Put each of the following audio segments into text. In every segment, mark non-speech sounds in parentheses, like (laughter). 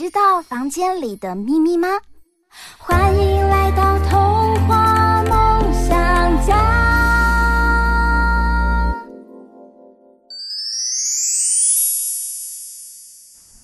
知道房间里的秘密吗？欢迎来到童话梦想家。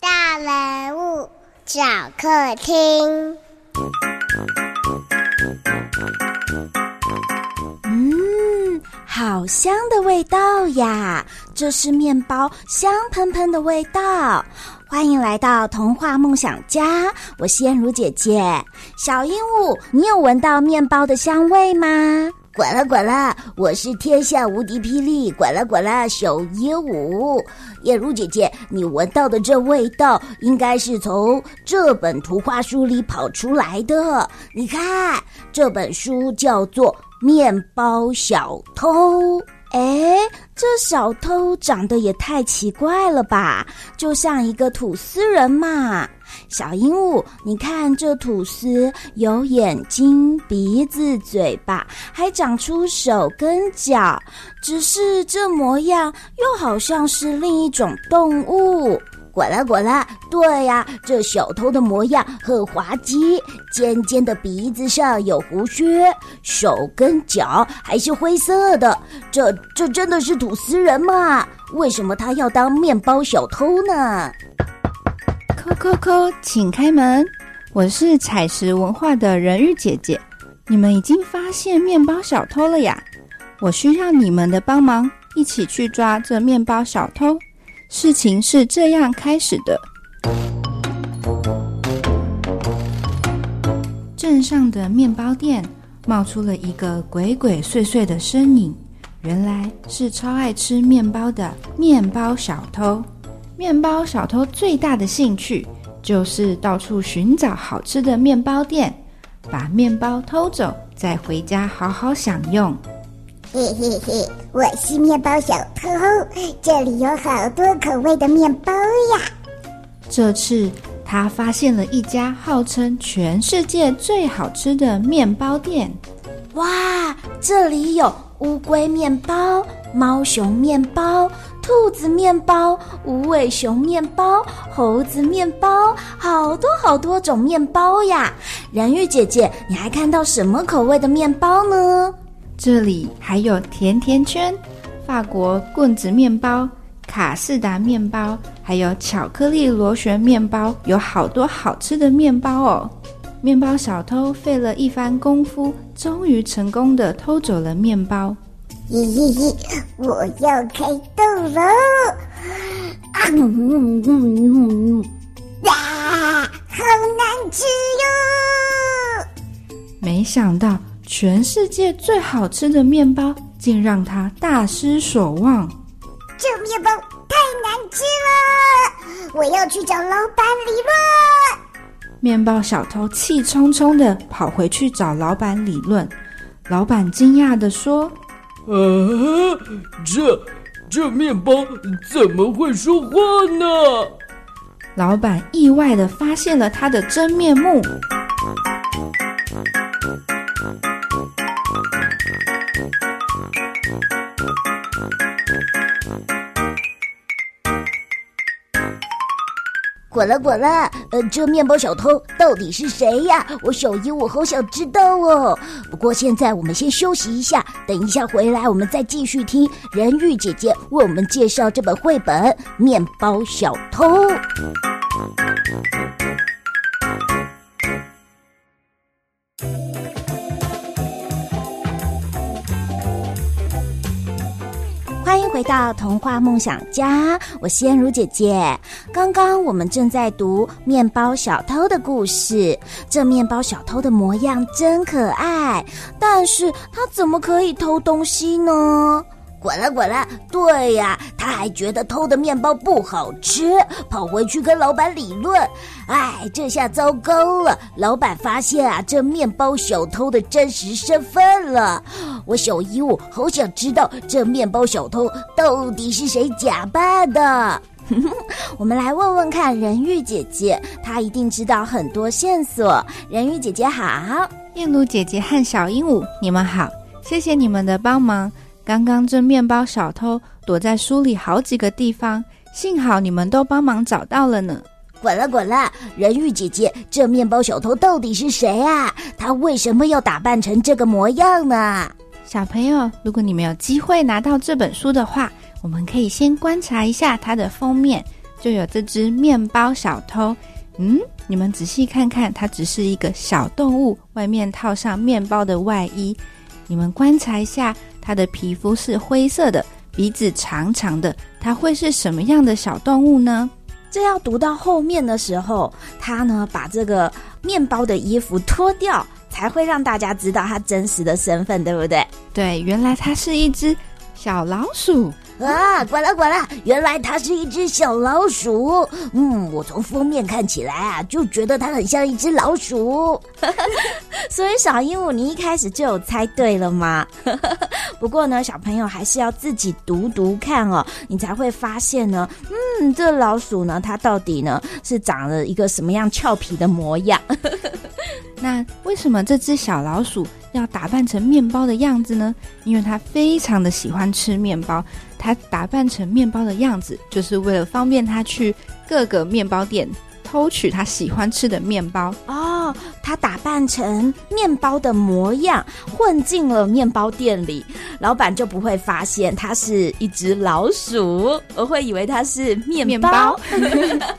大人物小客厅。嗯，好香的味道呀！这是面包香喷喷的味道。欢迎来到童话梦想家，我是燕如姐姐。小鹦鹉，你有闻到面包的香味吗？滚了滚了，我是天下无敌霹雳滚了滚了小鹦鹉。燕如姐姐，你闻到的这味道，应该是从这本图画书里跑出来的。你看，这本书叫做《面包小偷》。哎，这小偷长得也太奇怪了吧，就像一个吐司人嘛。小鹦鹉，你看这吐司有眼睛、鼻子、嘴巴，还长出手跟脚，只是这模样又好像是另一种动物。呱啦呱啦，对呀，这小偷的模样很滑稽，尖尖的鼻子上有胡须，手跟脚还是灰色的。这这真的是吐司人吗？为什么他要当面包小偷呢？叩叩叩，请开门，我是采石文化的人鱼姐姐。你们已经发现面包小偷了呀？我需要你们的帮忙，一起去抓这面包小偷。事情是这样开始的：镇上的面包店冒出了一个鬼鬼祟祟的身影，原来是超爱吃面包的面包小偷。面包小偷最大的兴趣就是到处寻找好吃的面包店，把面包偷走，再回家好好享用。嘿嘿嘿，我是面包小偷，这里有好多口味的面包呀。这次他发现了一家号称全世界最好吃的面包店。哇，这里有乌龟面包、猫熊面包、兔子面包、无尾熊面包、猴子面包，好多好多种面包呀！人玉姐姐，你还看到什么口味的面包呢？这里还有甜甜圈、法国棍子面包、卡士达面包，还有巧克力螺旋面包，有好多好吃的面包哦！面包小偷费了一番功夫，终于成功的偷走了面包。咦咦咦！我要开动了！啊嗯嗯嗯嗯嗯！啊，好难吃哟！没想到。全世界最好吃的面包，竟让他大失所望。这面包太难吃了，我要去找老板理论。面包小偷气冲冲的跑回去找老板理论。老板惊讶的说：“呃，这这面包怎么会说话呢？”老板意外的发现了他的真面目。滚了滚了，呃，这面包小偷到底是谁呀？我小姨，我好想知道哦。不过现在我们先休息一下，等一下回来我们再继续听人玉姐姐为我们介绍这本绘本《面包小偷》。到童话梦想家，我是燕如姐姐。刚刚我们正在读面包小偷的故事，这面包小偷的模样真可爱，但是他怎么可以偷东西呢？滚了滚了，对呀，他还觉得偷的面包不好吃，跑回去跟老板理论。哎，这下糟糕了，老板发现啊，这面包小偷的真实身份了。我小鹦鹉好想知道这面包小偷到底是谁假扮的。(laughs) 我们来问问看人鱼姐姐，她一定知道很多线索。人鱼姐姐好，燕如姐姐和小鹦鹉，你们好，谢谢你们的帮忙。刚刚这面包小偷躲在书里好几个地方，幸好你们都帮忙找到了呢。滚了滚了，人鱼姐姐，这面包小偷到底是谁啊？他为什么要打扮成这个模样呢？小朋友，如果你们有机会拿到这本书的话，我们可以先观察一下它的封面，就有这只面包小偷。嗯，你们仔细看看，它只是一个小动物，外面套上面包的外衣。你们观察一下。它的皮肤是灰色的，鼻子长长的，它会是什么样的小动物呢？这要读到后面的时候，它呢把这个面包的衣服脱掉，才会让大家知道它真实的身份，对不对？对，原来它是一只小老鼠。啊，管了管了！原来它是一只小老鼠。嗯，我从封面看起来啊，就觉得它很像一只老鼠。(laughs) 所以小鹦鹉，你一开始就有猜对了吗？(laughs) 不过呢，小朋友还是要自己读读看哦，你才会发现呢。嗯，这老鼠呢，它到底呢是长了一个什么样俏皮的模样？(laughs) 那为什么这只小老鼠要打扮成面包的样子呢？因为它非常的喜欢吃面包。它打扮成面包的样子，就是为了方便他去各个面包店偷取他喜欢吃的面包哦。他打扮成面包的模样，混进了面包店里，老板就不会发现他是一只老鼠，而会以为他是面包。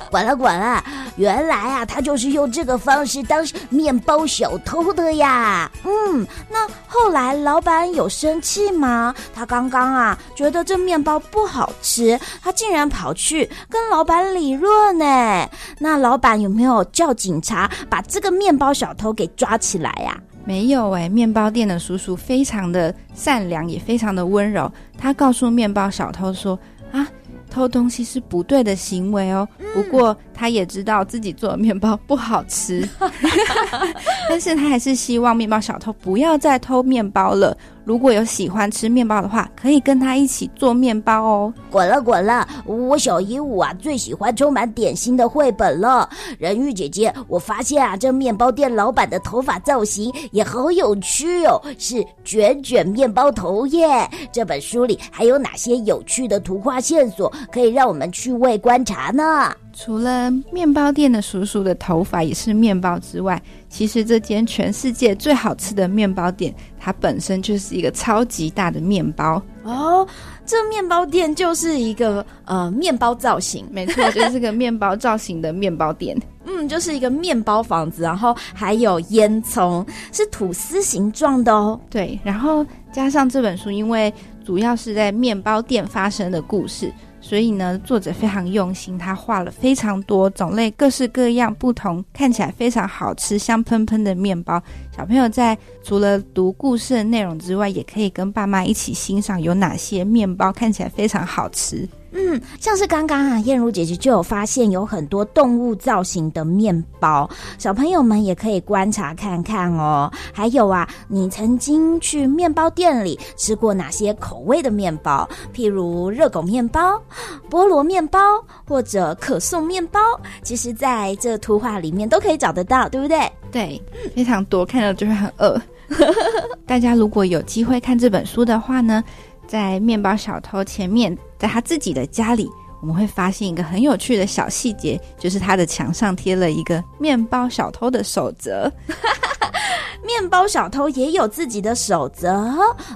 管了 (laughs) (laughs) 管了，原来啊，他就是用这个方式当面包小偷的呀。嗯，那后来老板有生气吗？他刚刚啊，觉得这面包不好吃，他竟然跑去跟老板理论呢。那老板有没有叫警察把这个面包小偷给抓起来呀？没有哎，面包店的叔叔非常的善良，也非常的温柔。他告诉面包小偷说：“啊，偷东西是不对的行为哦。不过他也知道自己做的面包不好吃，(laughs) 但是他还是希望面包小偷不要再偷面包了。”如果有喜欢吃面包的话，可以跟他一起做面包哦。滚了滚了，我小鹦鹉啊最喜欢充满点心的绘本了。人鱼姐姐，我发现啊这面包店老板的头发造型也好有趣哦，是卷卷面包头耶。这本书里还有哪些有趣的图画线索可以让我们趣味观察呢？除了面包店的叔叔的头发也是面包之外，其实这间全世界最好吃的面包店，它本身就是一个超级大的面包哦。这面包店就是一个呃面包造型，没错，就是个面包造型的面包店。嗯，就是一个面包房子，然后还有烟囱，是吐司形状的哦。对，然后加上这本书，因为主要是在面包店发生的故事。所以呢，作者非常用心，他画了非常多种类、各式各样、不同，看起来非常好吃、香喷喷的面包。小朋友在除了读故事的内容之外，也可以跟爸妈一起欣赏有哪些面包看起来非常好吃。嗯，像是刚刚啊，燕如姐姐就有发现有很多动物造型的面包，小朋友们也可以观察看看哦。还有啊，你曾经去面包店里吃过哪些口味的面包？譬如热狗面包、菠萝面包或者可颂面包，其实在这图画里面都可以找得到，对不对？对，非常多，看了就会很饿。(laughs) 大家如果有机会看这本书的话呢，在面包小偷前面，在他自己的家里，我们会发现一个很有趣的小细节，就是他的墙上贴了一个面包小偷的守则。(laughs) 面包小偷也有自己的守则，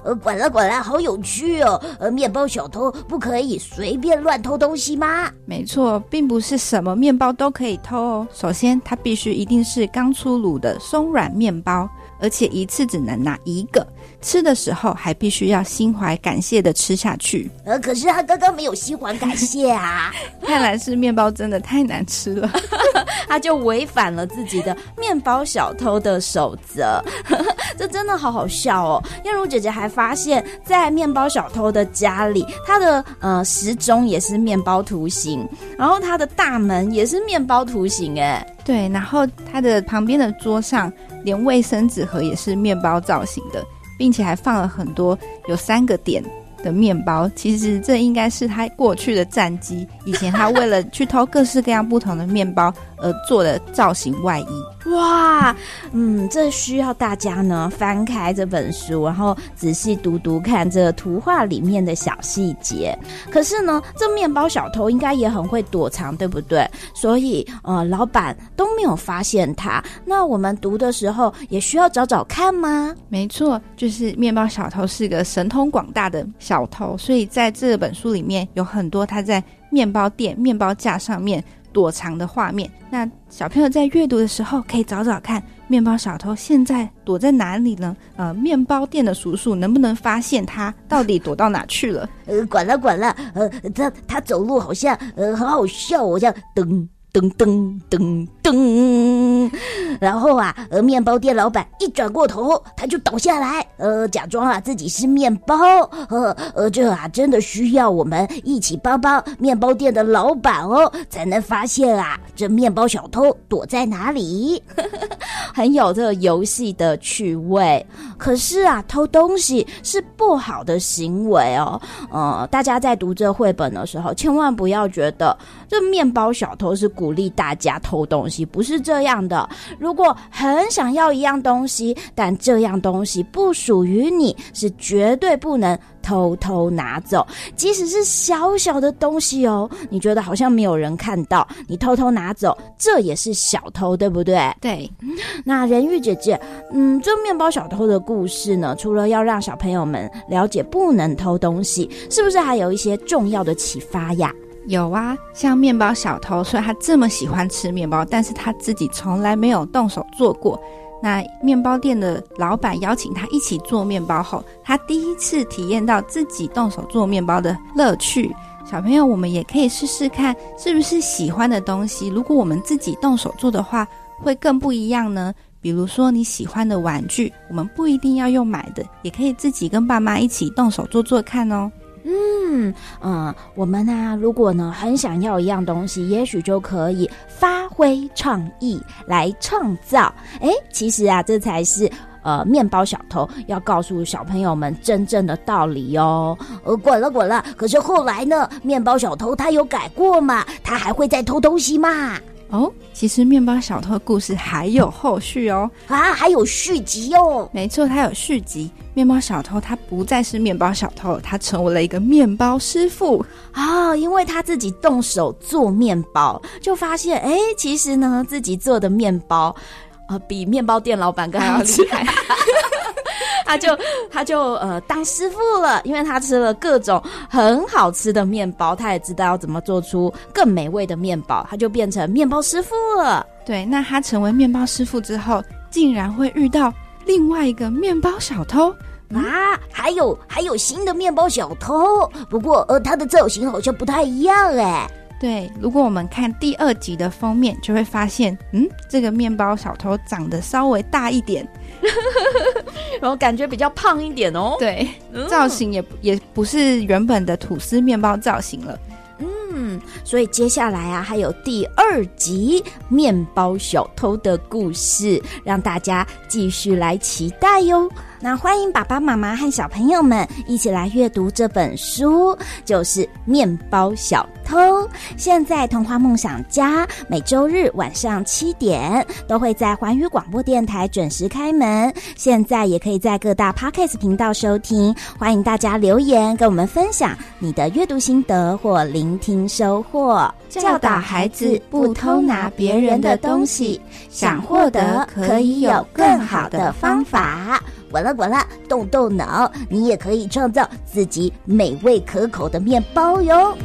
呃，管了管了，好有趣哦！呃，面包小偷不可以随便乱偷东西吗？没错，并不是什么面包都可以偷哦。首先，它必须一定是刚出炉的松软面包。而且一次只能拿一个，吃的时候还必须要心怀感谢的吃下去。呃，可是他刚刚没有心怀感谢啊。(laughs) 看来是面包真的太难吃了，(laughs) 他就违反了自己的面包小偷的守则。(laughs) 这真的好好笑哦！燕如姐姐还发现，在面包小偷的家里，他的呃时钟也是面包图形，然后他的大门也是面包图形，哎，对，然后他的旁边的桌上连卫生纸盒也是面包造型的，并且还放了很多有三个点的面包，其实这应该是他过去的战绩。以前他为了去偷各式各样不同的面包而做的造型外衣。哇，嗯，这需要大家呢翻开这本书，然后仔细读读看这图画里面的小细节。可是呢，这面包小偷应该也很会躲藏，对不对？所以呃，老板都没有发现他。那我们读的时候也需要找找看吗？没错，就是面包小偷是个神通广大的小偷，所以在这本书里面有很多他在面包店、面包架上面。躲藏的画面，那小朋友在阅读的时候可以找找看，面包小偷现在躲在哪里呢？呃，面包店的叔叔能不能发现他到底躲到哪去了？呃，管了管了，呃，他他走路好像呃很好笑，我像噔。噔噔噔噔，然后啊，呃，面包店老板一转过头，他就倒下来，呃，假装啊自己是面包，呃呃，这啊真的需要我们一起帮帮面包店的老板哦，才能发现啊这面包小偷躲在哪里，很有这个游戏的趣味。可是啊，偷东西是不好的行为哦，呃，大家在读这绘本的时候，千万不要觉得这面包小偷是。鼓励大家偷东西，不是这样的。如果很想要一样东西，但这样东西不属于你，是绝对不能偷偷拿走。即使是小小的东西哦，你觉得好像没有人看到，你偷偷拿走，这也是小偷，对不对？对。那人鱼姐姐，嗯，这面包小偷的故事呢，除了要让小朋友们了解不能偷东西，是不是还有一些重要的启发呀？有啊，像面包小偷，虽然他这么喜欢吃面包，但是他自己从来没有动手做过。那面包店的老板邀请他一起做面包后，他第一次体验到自己动手做面包的乐趣。小朋友，我们也可以试试看，是不是喜欢的东西，如果我们自己动手做的话，会更不一样呢？比如说你喜欢的玩具，我们不一定要用买的，也可以自己跟爸妈一起动手做做看哦。嗯嗯，我们呢、如果呢很想要一样东西，也许就可以发挥创意来创造。哎，其实啊，这才是呃面包小偷要告诉小朋友们真正的道理哦。呃，滚了滚了，可是后来呢，面包小偷他有改过吗？他还会再偷东西吗？哦，其实面包小偷的故事还有后续哦，啊，还有续集哦。没错，它有续集。面包小偷他不再是面包小偷，他成为了一个面包师傅啊，因为他自己动手做面包，就发现哎，其实呢，自己做的面包呃，比面包店老板更要厉害。(laughs) 他就 (laughs) 他就呃当师傅了，因为他吃了各种很好吃的面包，他也知道要怎么做出更美味的面包，他就变成面包师傅了。对，那他成为面包师傅之后，竟然会遇到另外一个面包小偷啊！还有还有新的面包小偷，不过呃他的造型好像不太一样哎。对，如果我们看第二集的封面，就会发现，嗯，这个面包小偷长得稍微大一点。(laughs) (laughs) 然后感觉比较胖一点哦，对，造型也也不是原本的吐司面包造型了，嗯，所以接下来啊还有第二集面包小偷的故事，让大家继续来期待哟。那欢迎爸爸妈妈和小朋友们一起来阅读这本书，就是《面包小偷》。现在童话梦想家每周日晚上七点都会在环宇广播电台准时开门，现在也可以在各大 Podcast 频道收听。欢迎大家留言跟我们分享你的阅读心得或聆听收获，教导孩子不偷拿别人的东西，想获得可以有更好的方法。滚了滚了，动动脑，你也可以创造自己美味可口的面包哟。